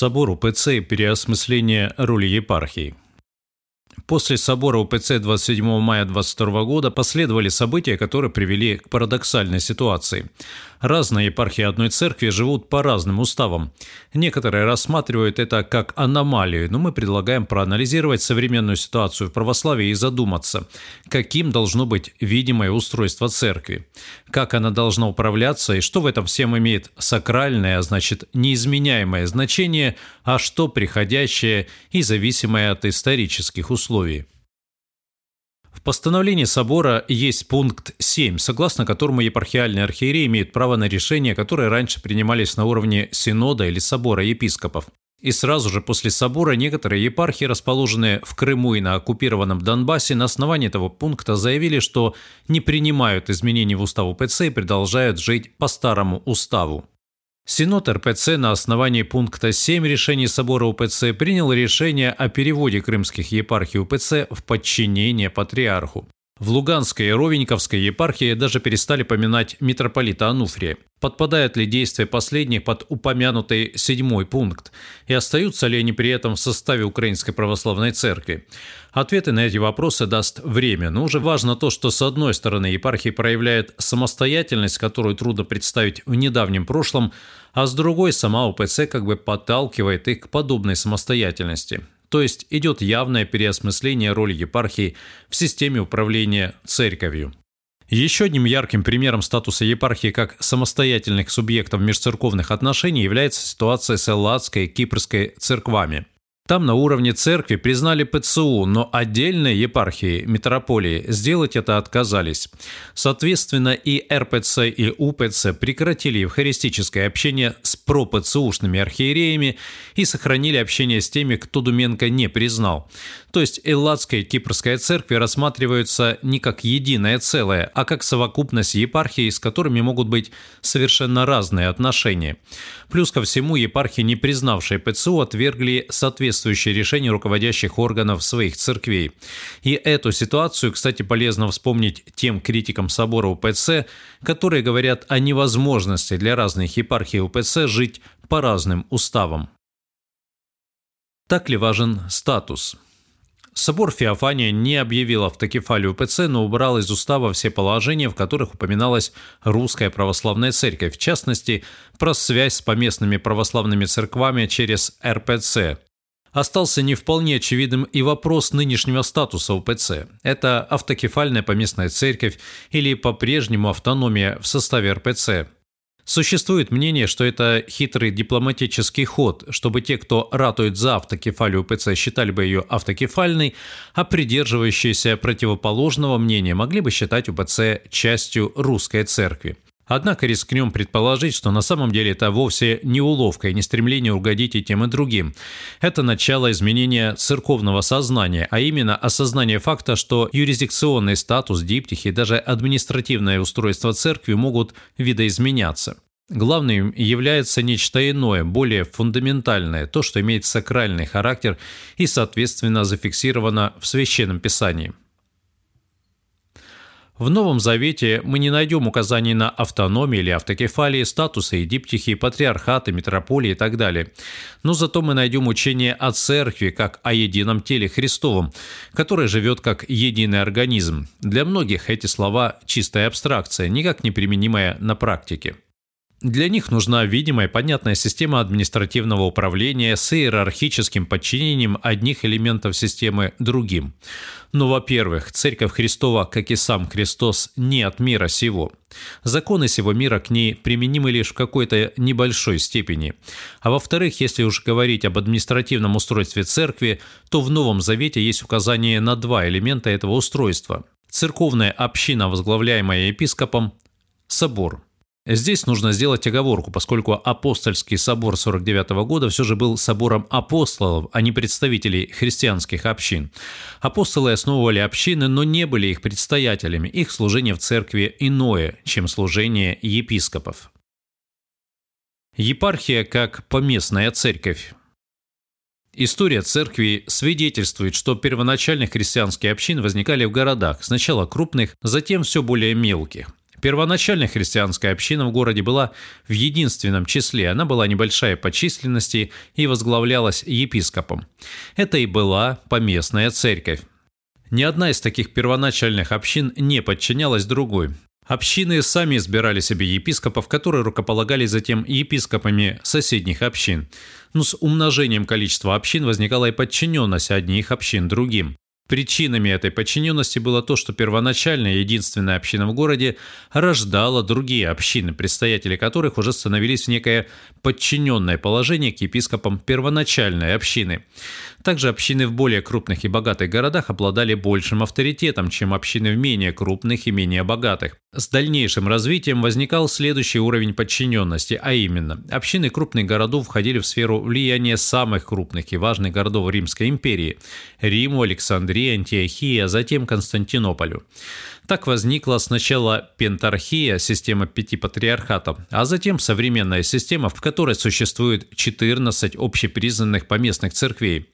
Собор УПЦ и переосмысление роли епархии. После собора УПЦ 27 мая 22 года последовали события, которые привели к парадоксальной ситуации. Разные епархии одной церкви живут по разным уставам. Некоторые рассматривают это как аномалию, но мы предлагаем проанализировать современную ситуацию в православии и задуматься, каким должно быть видимое устройство церкви, как она должна управляться и что в этом всем имеет сакральное, а значит неизменяемое значение, а что приходящее и зависимое от исторических условий. В постановлении собора есть пункт 7, согласно которому епархиальные архиереи имеют право на решения, которые раньше принимались на уровне синода или собора епископов. И сразу же после собора некоторые епархии, расположенные в Крыму и на оккупированном Донбассе, на основании этого пункта заявили, что не принимают изменений в устав УПЦ и продолжают жить по старому уставу. Синод РПЦ на основании пункта 7 решений Собора УПЦ принял решение о переводе крымских епархий УПЦ в подчинение патриарху. В Луганской и Ровеньковской епархии даже перестали поминать митрополита Ануфрия. Подпадает ли действие последних под упомянутый седьмой пункт? И остаются ли они при этом в составе Украинской Православной Церкви? Ответы на эти вопросы даст время, но уже важно то, что с одной стороны епархии проявляет самостоятельность, которую трудно представить в недавнем прошлом, а с другой сама УПЦ как бы подталкивает их к подобной самостоятельности. То есть идет явное переосмысление роли епархии в системе управления церковью. Еще одним ярким примером статуса епархии как самостоятельных субъектов межцерковных отношений является ситуация с Элладской и Кипрской церквами. Там на уровне церкви признали ПЦУ, но отдельные епархии, метрополии сделать это отказались. Соответственно, и РПЦ, и УПЦ прекратили евхаристическое общение с пропЦУшными архиереями и сохранили общение с теми, кто Думенко не признал. То есть Элладская Кипрская церкви рассматриваются не как единое целое, а как совокупность епархий, с которыми могут быть совершенно разные отношения. Плюс ко всему, епархии, не признавшие ПЦУ, отвергли соответствующие решения руководящих органов своих церквей. И эту ситуацию, кстати, полезно вспомнить тем критикам собора УПЦ, которые говорят о невозможности для разных епархий УПЦ жить по разным уставам. Так ли важен статус? Собор Феофания не объявил автокефалию ПЦ, но убрал из устава все положения, в которых упоминалась русская православная церковь, в частности, про связь с поместными православными церквами через РПЦ. Остался не вполне очевидным и вопрос нынешнего статуса УПЦ. Это автокефальная поместная церковь или по-прежнему автономия в составе РПЦ. Существует мнение, что это хитрый дипломатический ход, чтобы те, кто ратует за автокефалию УПЦ, считали бы ее автокефальной, а придерживающиеся противоположного мнения могли бы считать УПЦ частью русской церкви. Однако рискнем предположить, что на самом деле это вовсе не уловка и не стремление угодить и тем и другим. Это начало изменения церковного сознания, а именно осознание факта, что юрисдикционный статус, диптихи и даже административное устройство церкви могут видоизменяться. Главным является нечто иное, более фундаментальное, то, что имеет сакральный характер и, соответственно, зафиксировано в Священном Писании. В Новом Завете мы не найдем указаний на автономию или автокефалии, статусы и диптихи, патриархаты, метрополии и так далее. Но зато мы найдем учение о церкви как о едином теле Христовом, которое живет как единый организм. Для многих эти слова – чистая абстракция, никак не применимая на практике. Для них нужна видимая понятная система административного управления с иерархическим подчинением одних элементов системы другим. Но, во-первых, Церковь Христова, как и сам Христос, не от мира сего. Законы сего мира к ней применимы лишь в какой-то небольшой степени. А во-вторых, если уж говорить об административном устройстве церкви, то в Новом Завете есть указание на два элемента этого устройства. Церковная община, возглавляемая епископом, собор – Здесь нужно сделать оговорку, поскольку апостольский собор 49 года все же был собором апостолов, а не представителей христианских общин. Апостолы основывали общины, но не были их предстоятелями. Их служение в церкви иное, чем служение епископов. Епархия как поместная церковь. История церкви свидетельствует, что первоначальных христианские общины возникали в городах, сначала крупных, затем все более мелких. Первоначально христианская община в городе была в единственном числе. Она была небольшая по численности и возглавлялась епископом. Это и была поместная церковь. Ни одна из таких первоначальных общин не подчинялась другой. Общины сами избирали себе епископов, которые рукополагали затем епископами соседних общин. Но с умножением количества общин возникала и подчиненность одних общин другим. Причинами этой подчиненности было то, что первоначальная единственная община в городе рождала другие общины, предстоятели которых уже становились в некое подчиненное положение к епископам первоначальной общины. Также общины в более крупных и богатых городах обладали большим авторитетом, чем общины в менее крупных и менее богатых. С дальнейшим развитием возникал следующий уровень подчиненности, а именно, общины крупных городов входили в сферу влияния самых крупных и важных городов Римской империи – Риму, Александрии, Антиохии, а затем Константинополю. Так возникла сначала пентархия, система пяти патриархатов, а затем современная система, в которой существует 14 общепризнанных поместных церквей.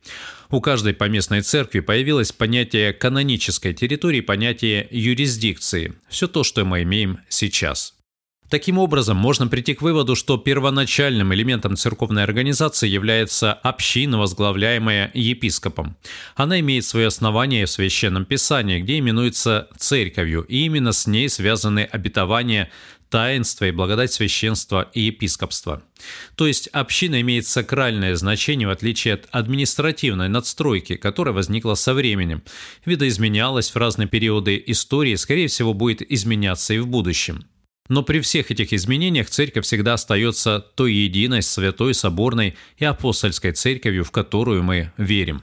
У каждой поместной церкви появилось понятие канонической территории, понятие юрисдикции. Все то, что мы имеем сейчас. Таким образом, можно прийти к выводу, что первоначальным элементом церковной организации является община, возглавляемая епископом. Она имеет свое основание в Священном Писании, где именуется церковью, и именно с ней связаны обетования таинство и благодать священства и епископства. То есть община имеет сакральное значение в отличие от административной надстройки, которая возникла со временем, видоизменялась в разные периоды истории, скорее всего будет изменяться и в будущем. Но при всех этих изменениях церковь всегда остается той единой, святой, соборной и апостольской церковью, в которую мы верим.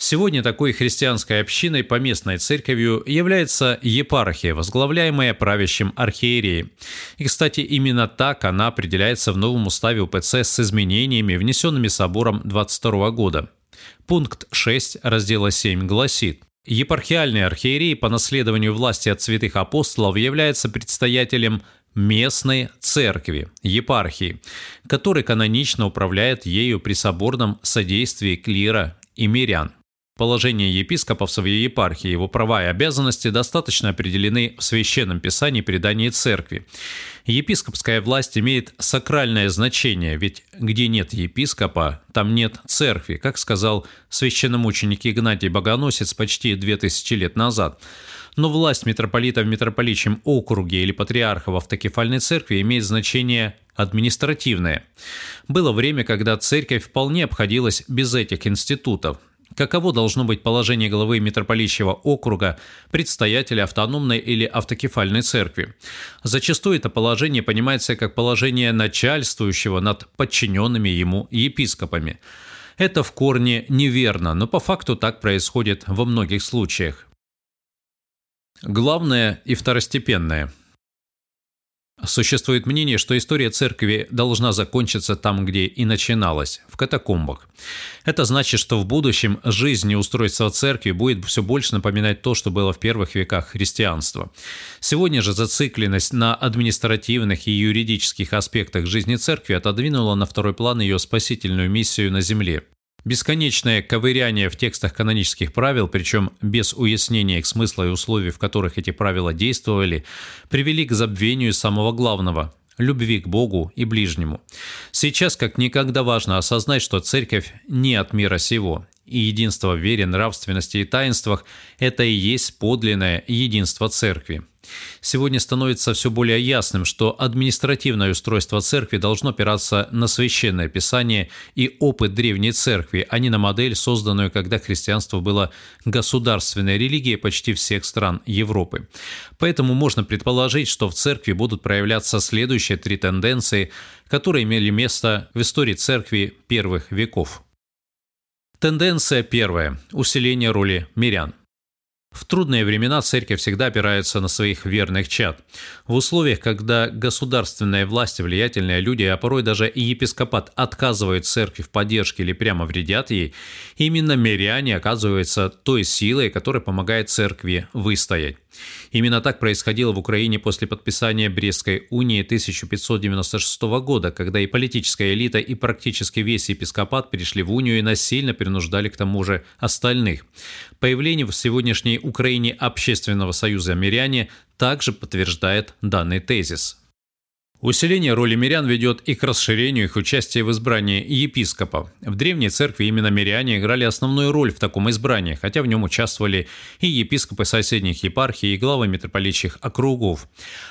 Сегодня такой христианской общиной поместной церковью является епархия, возглавляемая правящим архиереем. И, кстати, именно так она определяется в новом уставе УПЦ с изменениями, внесенными собором 22 года. Пункт 6 раздела 7 гласит Епархиальный архиерей по наследованию власти от святых апостолов является предстоятелем местной церкви, епархии, который канонично управляет ею при соборном содействии клира и мирян. Положение епископов в своей епархии, его права и обязанности достаточно определены в Священном Писании предании Церкви. Епископская власть имеет сакральное значение, ведь где нет епископа, там нет церкви, как сказал священномученик Игнатий Богоносец почти две тысячи лет назад. Но власть митрополита в митрополичьем округе или патриарха в автокефальной церкви имеет значение административное. Было время, когда церковь вполне обходилась без этих институтов, каково должно быть положение главы митрополичьего округа, предстоятеля автономной или автокефальной церкви. Зачастую это положение понимается как положение начальствующего над подчиненными ему епископами. Это в корне неверно, но по факту так происходит во многих случаях. Главное и второстепенное – Существует мнение, что история церкви должна закончиться там, где и начиналась, в катакомбах. Это значит, что в будущем жизнь и устройство церкви будет все больше напоминать то, что было в первых веках христианства. Сегодня же зацикленность на административных и юридических аспектах жизни церкви отодвинула на второй план ее спасительную миссию на земле. Бесконечное ковыряние в текстах канонических правил, причем без уяснения их смысла и условий, в которых эти правила действовали, привели к забвению самого главного – любви к Богу и ближнему. Сейчас как никогда важно осознать, что церковь не от мира сего, и единство в вере, нравственности и таинствах – это и есть подлинное единство церкви. Сегодня становится все более ясным, что административное устройство церкви должно опираться на священное писание и опыт древней церкви, а не на модель, созданную, когда христианство было государственной религией почти всех стран Европы. Поэтому можно предположить, что в церкви будут проявляться следующие три тенденции, которые имели место в истории церкви первых веков. Тенденция первая – усиление роли мирян. В трудные времена церковь всегда опирается на своих верных чад. В условиях, когда государственная власть влиятельные люди, а порой даже и епископат отказывают церкви в поддержке или прямо вредят ей, именно миряне оказываются той силой, которая помогает церкви выстоять. Именно так происходило в Украине после подписания Брестской унии 1596 года, когда и политическая элита, и практически весь епископат перешли в унию и насильно принуждали к тому же остальных. Появление в сегодняшней Украине Общественного союза «Миряне» также подтверждает данный тезис. Усиление роли мирян ведет и к расширению их участия в избрании епископа. В древней церкви именно миряне играли основную роль в таком избрании, хотя в нем участвовали и епископы соседних епархий, и главы митрополитчих округов.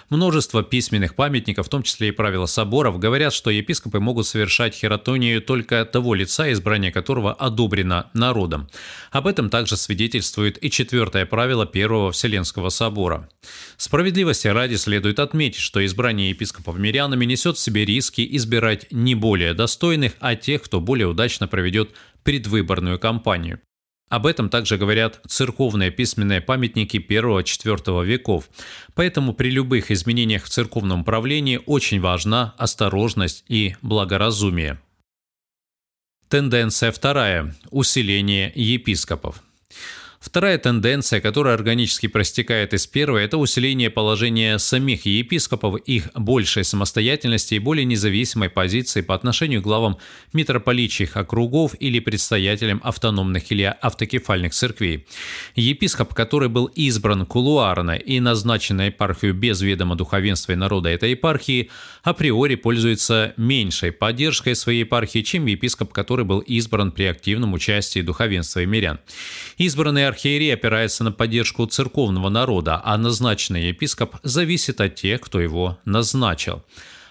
Множество письменных памятников, в том числе и правила соборов, говорят, что епископы могут совершать хератонию только того лица, избрание которого одобрено народом. Об этом также свидетельствует и четвертое правило Первого Вселенского собора. Справедливости ради следует отметить, что избрание епископов мирянами несет в себе риски избирать не более достойных, а тех, кто более удачно проведет предвыборную кампанию. Об этом также говорят церковные письменные памятники 1-4 веков. Поэтому при любых изменениях в церковном правлении очень важна осторожность и благоразумие. Тенденция вторая – усиление епископов. Вторая тенденция, которая органически простекает из первой, это усиление положения самих епископов, их большей самостоятельности и более независимой позиции по отношению к главам митрополитчих округов или предстоятелям автономных или автокефальных церквей. Епископ, который был избран кулуарно и назначен на епархию без ведома духовенства и народа этой епархии, априори пользуется меньшей поддержкой своей епархии, чем епископ, который был избран при активном участии духовенства и мирян. Избранный архиерей опирается на поддержку церковного народа, а назначенный епископ зависит от тех, кто его назначил.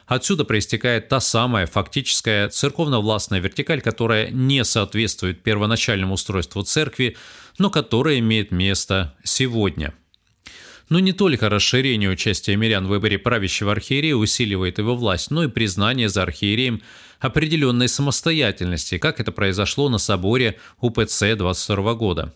Отсюда проистекает та самая фактическая церковно-властная вертикаль, которая не соответствует первоначальному устройству церкви, но которая имеет место сегодня – но не только расширение участия мирян в выборе правящего архиерея усиливает его власть, но и признание за архиереем определенной самостоятельности, как это произошло на соборе УПЦ 22 года.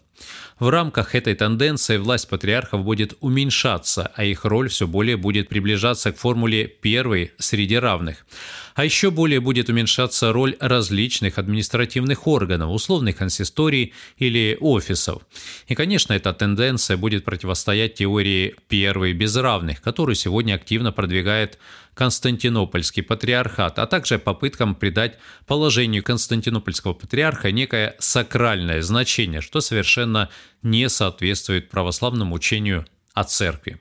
В рамках этой тенденции власть патриархов будет уменьшаться, а их роль все более будет приближаться к формуле «первый среди равных». А еще более будет уменьшаться роль различных административных органов, условных консисторий или офисов. И, конечно, эта тенденция будет противостоять теории «первый без равных», которую сегодня активно продвигает Константинопольский патриархат, а также попыткам придать положению Константинопольского патриарха некое сакральное значение, что совершенно не соответствует православному учению о церкви.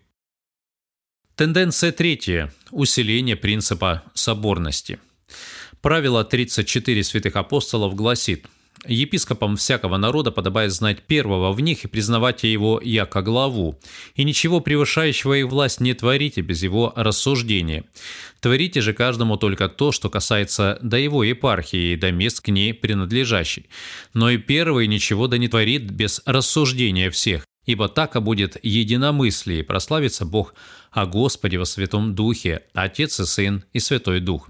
Тенденция третья – усиление принципа соборности. Правило 34 святых апостолов гласит – Епископам всякого народа подобает знать первого в них и признавать его яко главу, и ничего превышающего их власть не творите без его рассуждения. Творите же каждому только то, что касается до его епархии и до мест к ней принадлежащей. Но и первый ничего да не творит без рассуждения всех, ибо так будет единомыслие, прославится Бог о Господе во Святом Духе, Отец и Сын и Святой Дух.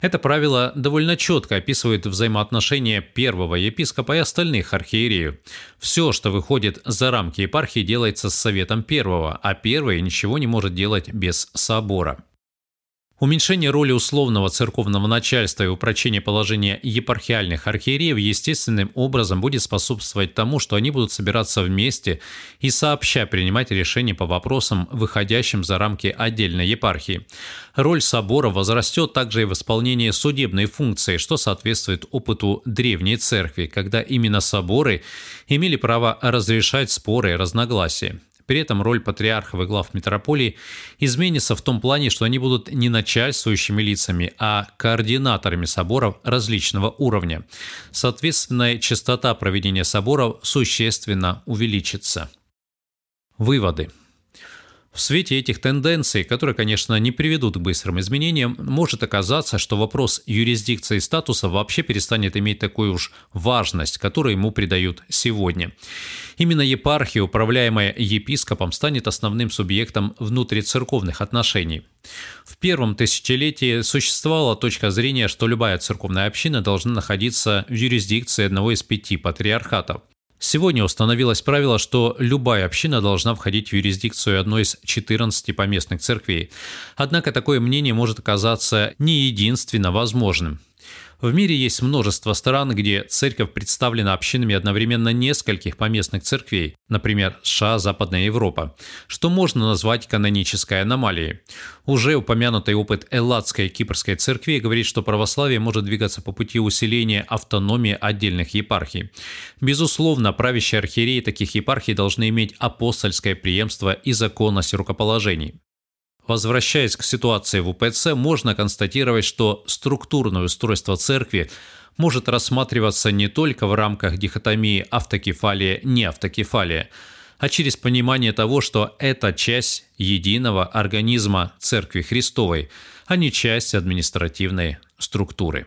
Это правило довольно четко описывает взаимоотношения первого епископа и остальных архиереев. Все, что выходит за рамки епархии, делается с советом первого, а первый ничего не может делать без собора. Уменьшение роли условного церковного начальства и упрочение положения епархиальных архиереев естественным образом будет способствовать тому, что они будут собираться вместе и сообща принимать решения по вопросам, выходящим за рамки отдельной епархии. Роль собора возрастет также и в исполнении судебной функции, что соответствует опыту древней церкви, когда именно соборы имели право разрешать споры и разногласия. При этом роль патриархов и глав метрополии изменится в том плане, что они будут не начальствующими лицами, а координаторами соборов различного уровня. Соответственно, частота проведения соборов существенно увеличится. Выводы. В свете этих тенденций, которые, конечно, не приведут к быстрым изменениям, может оказаться, что вопрос юрисдикции статуса вообще перестанет иметь такую уж важность, которую ему придают сегодня. Именно епархия, управляемая епископом, станет основным субъектом внутрицерковных отношений. В первом тысячелетии существовала точка зрения, что любая церковная община должна находиться в юрисдикции одного из пяти патриархатов. Сегодня установилось правило, что любая община должна входить в юрисдикцию одной из 14 поместных церквей. Однако такое мнение может оказаться не единственно возможным. В мире есть множество стран, где церковь представлена общинами одновременно нескольких поместных церквей, например, США, Западная Европа, что можно назвать канонической аномалией. Уже упомянутый опыт Элладской Кипрской церкви говорит, что православие может двигаться по пути усиления автономии отдельных епархий. Безусловно, правящие архиереи таких епархий должны иметь апостольское преемство и законность рукоположений. Возвращаясь к ситуации в УПЦ, можно констатировать, что структурное устройство церкви может рассматриваться не только в рамках дихотомии автокефалия-неавтокефалия, а через понимание того, что это часть единого организма Церкви Христовой, а не часть административной структуры.